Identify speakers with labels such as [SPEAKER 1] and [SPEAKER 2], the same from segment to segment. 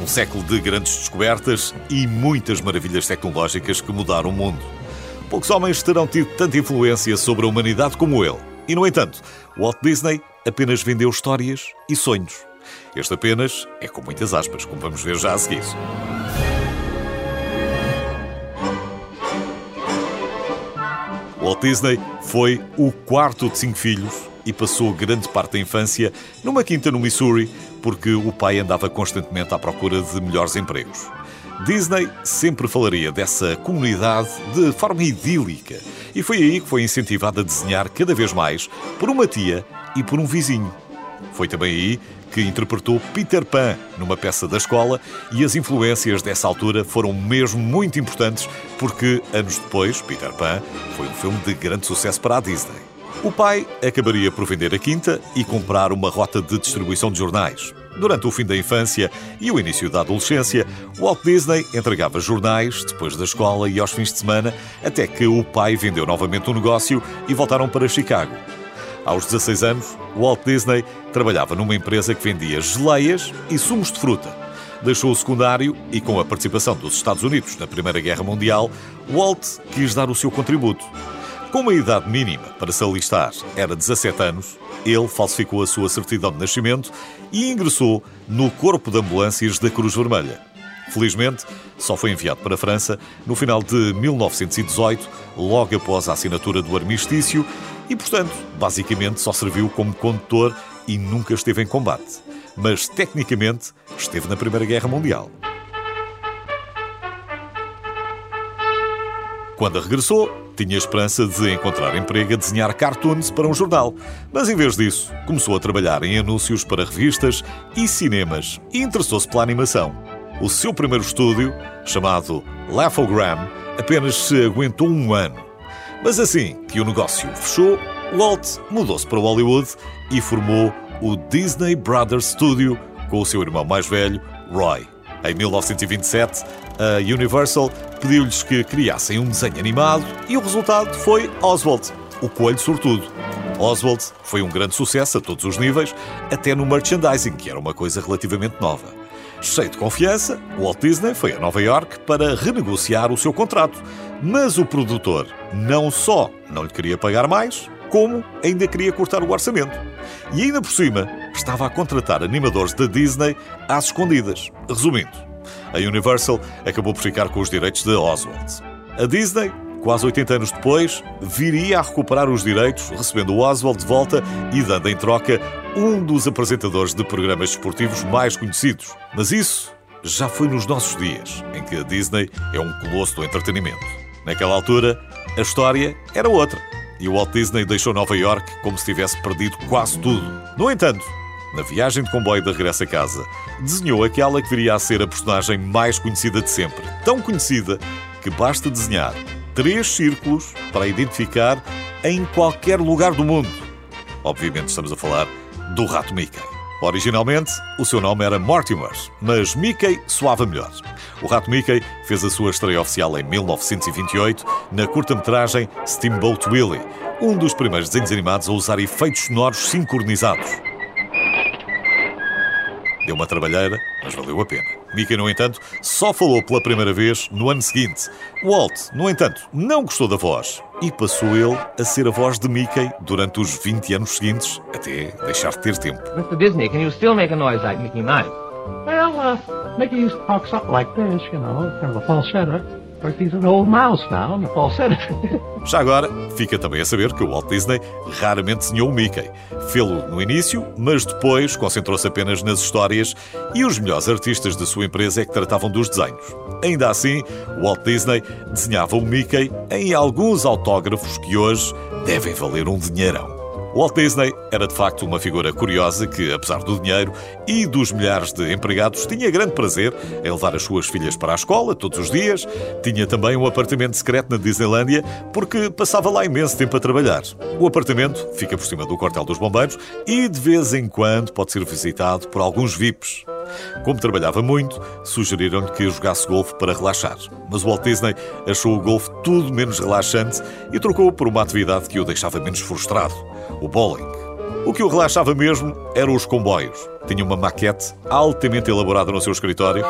[SPEAKER 1] Um século de grandes descobertas e muitas maravilhas tecnológicas que mudaram o mundo. Poucos homens terão tido tanta influência sobre a humanidade como ele. E, no entanto, Walt Disney apenas vendeu histórias e sonhos. Este apenas é com muitas aspas, como vamos ver já a seguir. Walt Disney foi o quarto de cinco filhos e passou grande parte da infância numa quinta no Missouri, porque o pai andava constantemente à procura de melhores empregos. Disney sempre falaria dessa comunidade de forma idílica e foi aí que foi incentivado a desenhar cada vez mais por uma tia e por um vizinho. Foi também aí que interpretou Peter Pan numa peça da escola e as influências dessa altura foram mesmo muito importantes porque, anos depois, Peter Pan foi um filme de grande sucesso para a Disney. O pai acabaria por vender a quinta e comprar uma rota de distribuição de jornais. Durante o fim da infância e o início da adolescência, Walt Disney entregava jornais depois da escola e aos fins de semana, até que o pai vendeu novamente o negócio e voltaram para Chicago. Aos 16 anos, Walt Disney trabalhava numa empresa que vendia geleias e sumos de fruta. Deixou o secundário e, com a participação dos Estados Unidos na Primeira Guerra Mundial, Walt quis dar o seu contributo. Com uma idade mínima para se alistar, era 17 anos, ele falsificou a sua certidão de nascimento e ingressou no Corpo de Ambulâncias da Cruz Vermelha. Felizmente, só foi enviado para a França no final de 1918, logo após a assinatura do armistício, e, portanto, basicamente só serviu como condutor e nunca esteve em combate. Mas, tecnicamente, esteve na Primeira Guerra Mundial. Quando regressou, tinha esperança de encontrar emprego a desenhar cartoons para um jornal, mas em vez disso, começou a trabalhar em anúncios para revistas e cinemas e interessou-se pela animação. O seu primeiro estúdio, chamado Laugh-O-Gram, apenas se aguentou um ano. Mas assim que o negócio fechou, Walt mudou-se para Hollywood e formou o Disney Brothers Studio com o seu irmão mais velho, Roy. Em 1927, a Universal pediu-lhes que criassem um desenho animado e o resultado foi Oswald, o coelho sortudo. Oswald foi um grande sucesso a todos os níveis, até no merchandising, que era uma coisa relativamente nova. Cheio de confiança, Walt Disney foi a Nova York para renegociar o seu contrato, mas o produtor não só não lhe queria pagar mais, como ainda queria cortar o orçamento. E ainda por cima, estava a contratar animadores da Disney às escondidas. Resumindo, a Universal acabou por ficar com os direitos de Oswald. A Disney, quase 80 anos depois, viria a recuperar os direitos, recebendo Oswald de volta e dando em troca um dos apresentadores de programas desportivos mais conhecidos. Mas isso já foi nos nossos dias, em que a Disney é um colosso do entretenimento. Naquela altura, a história era outra. E o Walt Disney deixou Nova York como se tivesse perdido quase tudo. No entanto, na viagem de comboio de regresso a casa, desenhou aquela que viria a ser a personagem mais conhecida de sempre. Tão conhecida que basta desenhar três círculos para a identificar em qualquer lugar do mundo. Obviamente estamos a falar do rato Mickey. Originalmente, o seu nome era Mortimer, mas Mickey soava melhor. O rato Mickey fez a sua estreia oficial em 1928 na curta-metragem Steamboat Willie, um dos primeiros desenhos animados a usar efeitos sonoros sincronizados. Deu uma trabalheira, mas valeu a pena. Mickey, no entanto, só falou pela primeira vez no ano seguinte. Walt, no entanto, não gostou da voz e passou ele a ser a voz de Mickey durante os 20 anos seguintes, até deixar de ter tempo.
[SPEAKER 2] Mr. Disney, can you still make a noise like Mickey Mouse?
[SPEAKER 3] Well, uh, Mickey used to talk something like this, you know, kind of a falsetto.
[SPEAKER 1] Já agora, fica também a saber que o Walt Disney raramente desenhou o Mickey. Fê-lo no início, mas depois concentrou-se apenas nas histórias e os melhores artistas da sua empresa é que tratavam dos desenhos. Ainda assim, Walt Disney desenhava o Mickey em alguns autógrafos que hoje devem valer um dinheirão. Walt Disney era de facto uma figura curiosa que, apesar do dinheiro e dos milhares de empregados, tinha grande prazer em levar as suas filhas para a escola todos os dias. Tinha também um apartamento secreto na Disneylândia porque passava lá imenso tempo a trabalhar. O apartamento fica por cima do quartel dos bombeiros e de vez em quando pode ser visitado por alguns VIPs. Como trabalhava muito, sugeriram-lhe que jogasse golfe para relaxar. Mas Walt Disney achou o golfe tudo menos relaxante e trocou por uma atividade que o deixava menos frustrado: o bowling. O que o relaxava mesmo eram os comboios. Tinha uma maquete altamente elaborada no seu escritório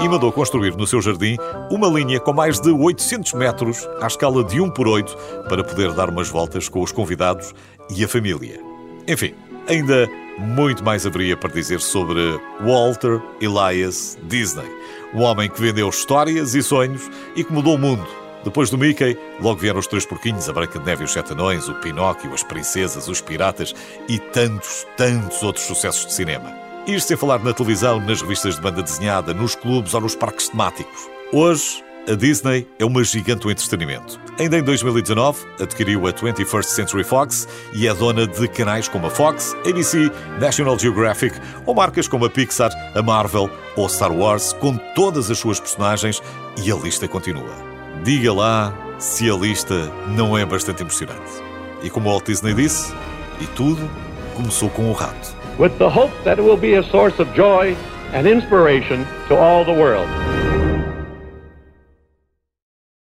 [SPEAKER 1] e mandou construir no seu jardim uma linha com mais de 800 metros à escala de 1 por 8 para poder dar umas voltas com os convidados e a família. Enfim, ainda muito mais haveria para dizer sobre Walter Elias Disney, o homem que vendeu histórias e sonhos e que mudou o mundo. Depois do Mickey, logo vieram os Três Porquinhos, a Branca de Neve e os Sete Anões, o Pinóquio, as Princesas, os Piratas e tantos, tantos outros sucessos de cinema. Isto sem falar na televisão, nas revistas de banda desenhada, nos clubes ou nos parques temáticos. Hoje, a Disney é uma gigante do entretenimento. Ainda em 2019, adquiriu a 21st Century Fox e é dona de canais como a Fox, ABC, National Geographic ou marcas como a Pixar, a Marvel ou Star Wars, com todas as suas personagens e a lista continua. Diga lá se a lista não é bastante emocionante. E como Walt Disney disse, e tudo começou com o rato.
[SPEAKER 4] With the hope that it will be a source of joy and inspiration to all the world.